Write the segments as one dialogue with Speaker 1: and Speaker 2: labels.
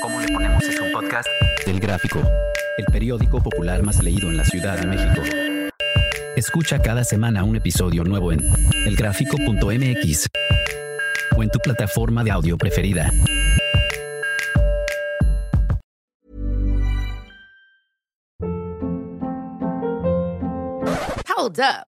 Speaker 1: ¿Cómo le ponemos es un podcast? Del Gráfico, el periódico popular más leído en la Ciudad de México. Escucha cada semana un episodio nuevo en elgráfico.mx o en tu plataforma de audio preferida.
Speaker 2: Hold up.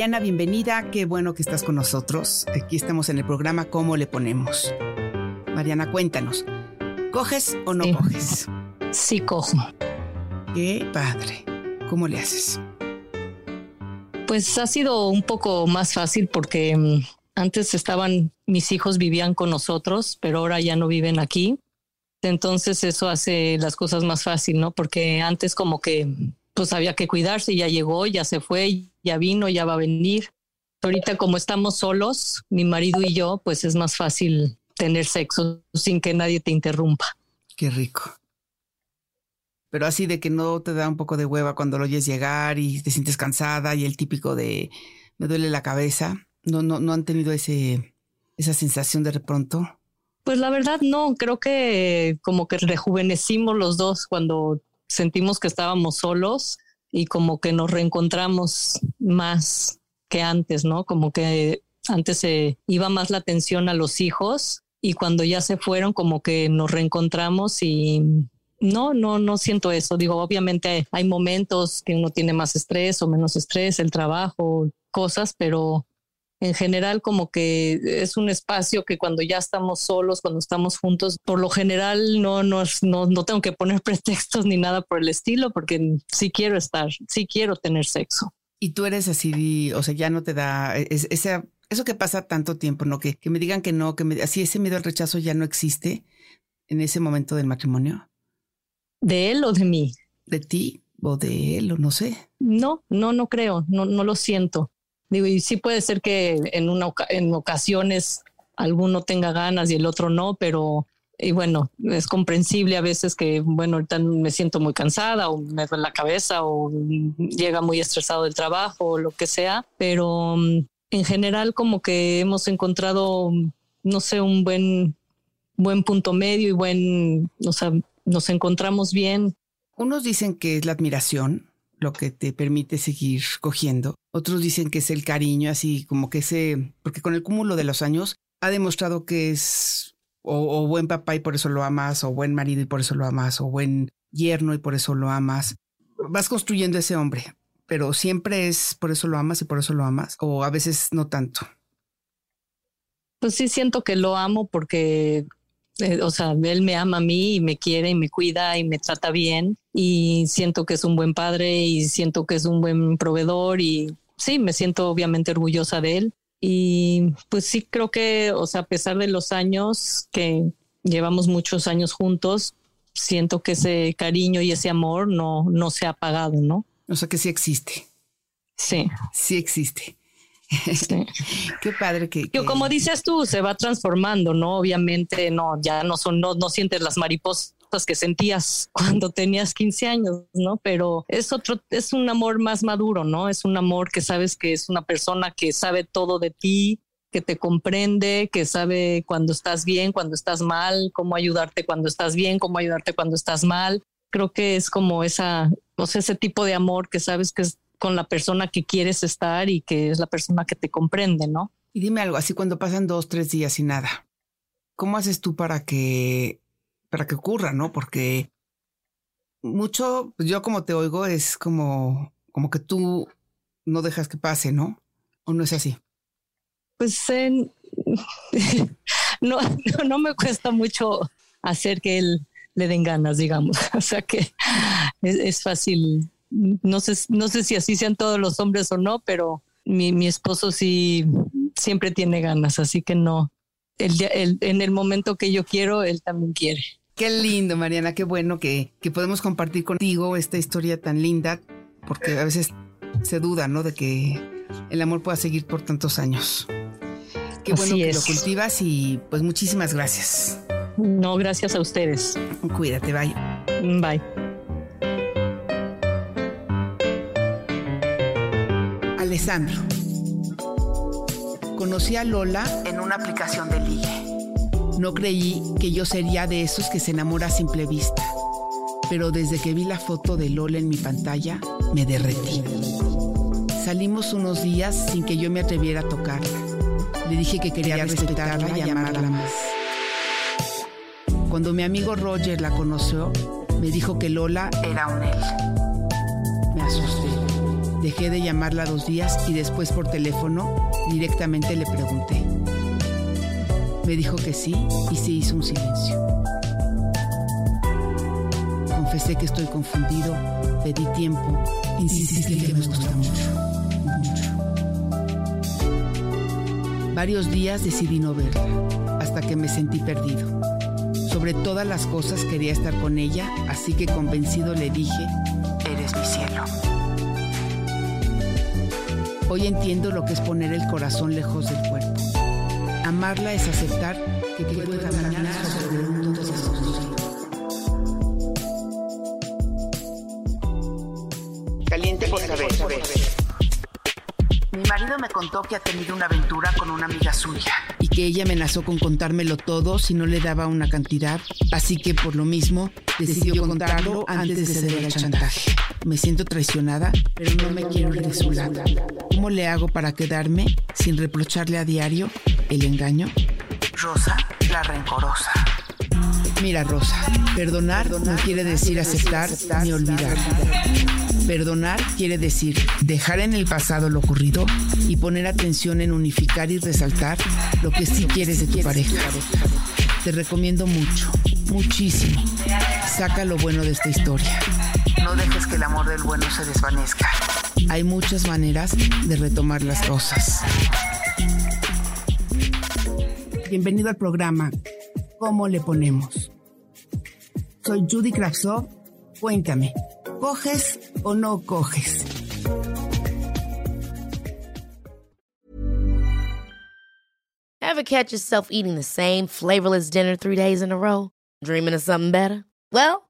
Speaker 3: Mariana, bienvenida. Qué bueno que estás con nosotros. Aquí estamos en el programa ¿Cómo le ponemos? Mariana, cuéntanos. ¿Coges o no
Speaker 4: Sí.
Speaker 3: coges?
Speaker 4: Sí, cojo.
Speaker 3: Qué padre. ¿Cómo le haces?
Speaker 4: Pues ha sido un poco más fácil porque mm, antes estaban, mis hijos vivían con nosotros, pero ahora ya no viven aquí. Entonces eso hace las cosas más fácil, ¿no? Porque antes como que pues había que cuidarse, ya llegó, ya se fue, ya vino, ya va a venir. Ahorita como estamos solos, mi marido y yo, pues es más fácil tener sexo sin que nadie te interrumpa.
Speaker 3: Qué rico. Pero así de que no te da un poco de hueva cuando lo oyes llegar y te sientes cansada y el típico de me duele la cabeza. No, no, no han tenido ese, esa sensación de pronto.
Speaker 4: Pues la verdad no, creo que como que rejuvenecimos los dos cuando sentimos que estábamos solos y como que nos reencontramos más que antes, ¿no? Como que antes se iba más la atención a los hijos y cuando ya se fueron como que nos reencontramos y no, no, no siento eso. Digo, obviamente hay momentos que uno tiene más estrés o menos estrés, el trabajo, cosas, pero en general como que es un espacio que cuando ya estamos solos, cuando estamos juntos, por lo general no, no, no, no tengo que poner pretextos ni nada por el estilo, porque sí quiero estar, sí quiero tener sexo.
Speaker 3: Y tú eres así, o sea, ya no te da es- esa, eso que pasa tanto tiempo, ¿no? Que, que me digan que no, que me, así ese miedo al rechazo ya no existe en ese momento del matrimonio.
Speaker 4: ¿De él o de mí?
Speaker 3: De ti o de él, o no sé.
Speaker 4: No, no, no creo, no, no lo siento. Digo, y sí puede ser que en, una, en ocasiones alguno tenga ganas y el otro no, pero y bueno, es comprensible a veces que, bueno, ahorita me siento muy cansada o me duele la cabeza o llega muy estresado del trabajo o lo que sea, pero mm, en general como que hemos encontrado, no sé, un buen, buen punto medio y buen, o sea, nos encontramos bien.
Speaker 3: Unos dicen que es la admiración lo que te permite seguir cogiendo. Otros dicen que es el cariño, así como que ese, porque con el cúmulo de los años ha demostrado que es o, buen papá y por eso lo amas, o buen marido y por eso lo amas, o buen yerno y por eso lo amas. Vas construyendo ese hombre, pero siempre es por eso lo amas y por eso lo amas, o a veces no tanto.
Speaker 4: Pues sí siento que lo amo porque, eh, o sea, él me ama a mí y me quiere y me cuida y me trata bien y siento que es un buen padre y siento que es un buen proveedor y sí, me siento obviamente orgullosa de él. Y pues sí creo que, o sea, a pesar de los años que llevamos muchos años juntos, siento que ese cariño y ese amor no, no se ha apagado, ¿no?
Speaker 3: O sea que sí existe,
Speaker 4: Sí,
Speaker 3: sí existe.
Speaker 4: sí.
Speaker 3: Qué padre que... Que-
Speaker 4: como dices tú, se va transformando, ¿no? Obviamente, no, ya no son, no, no sientes las mariposas que sentías cuando tenías 15 años, ¿no? Pero es otro, es un amor más maduro, ¿no? Es un amor que sabes que es una persona que sabe todo de ti, que te comprende, que sabe cuando estás bien, cuando estás mal, cómo ayudarte cuando estás bien, cómo ayudarte cuando estás mal. Creo que es como esa, o sea, ese tipo de amor que sabes que es con la persona que quieres estar y que es la persona que te comprende, ¿no?
Speaker 3: Y dime algo, así cuando pasan dos, tres días y nada, ¿cómo haces tú para que, para que ocurra, no? Porque mucho, pues yo como te oigo, es como, como que tú no dejas que pase, ¿no? ¿O no es así?
Speaker 4: Pues no, no me cuesta mucho hacer que él le den ganas, digamos. O sea que es, fácil. No sé, no sé si así sean todos los hombres o no, pero mi, mi esposo sí siempre tiene ganas, así que no. El, en el momento que yo quiero, él también quiere.
Speaker 3: Qué lindo, Mariana, qué bueno que, que podemos compartir contigo esta historia tan linda, porque a veces se duda, ¿no? De que el amor pueda seguir por tantos años. Qué bueno que lo cultivas y pues muchísimas gracias.
Speaker 4: No, gracias a ustedes.
Speaker 3: Cuídate, bye.
Speaker 4: Bye.
Speaker 3: Alessandro. Conocí a Lola en una aplicación de ligue. No creí que yo sería de esos que se enamora a simple vista, pero desde que vi la foto de Lola en mi pantalla, me derretí. Salimos unos días sin que yo me atreviera a tocarla. Le dije que quería respetarla y amarla más. Cuando mi amigo Roger la conoció, me dijo que Lola era un él. Me asusté. Dejé de llamarla dos días y después por teléfono directamente le pregunté. Me dijo que sí y se hizo un silencio. Confesé que estoy confundido, pedí tiempo, insistí que me gusta mucho, mucho. Varios días decidí no verla, hasta que me sentí perdido. Sobre todas las cosas quería estar con ella, así que convencido le dije, eres mi cielo. Hoy entiendo lo que es poner el corazón lejos del cuerpo. Amarla es aceptar que puede caminar sobre el mundo desconocido. Caliente por saber. Mi marido me contó que ha tenido una aventura con una amiga suya y que ella amenazó con contármelo todo si no le daba una cantidad, así que por lo mismo decidió contarlo antes de ceder al chantaje. Me siento traicionada, pero no me quiero ir de su lado. ¿Cómo le hago para quedarme sin reprocharle a diario el engaño? Rosa, la rencorosa. Mira, Rosa, perdonar no quiere decir aceptar ni olvidar. Perdonar quiere decir dejar en el pasado lo ocurrido y poner atención en unificar y resaltar lo que sí quieres de tu pareja. Te recomiendo mucho, muchísimo. Saca lo bueno de esta historia. No dejes que el amor del bueno se desvanezca. Hay muchas maneras de retomar las cosas. Bienvenido al programa ¿Cómo le ponemos? Soy Judy Kravsov. Cuéntame, ¿coges o no coges?
Speaker 2: Ever catch yourself eating the same flavorless dinner three days in a row? Dreaming of something better? Well,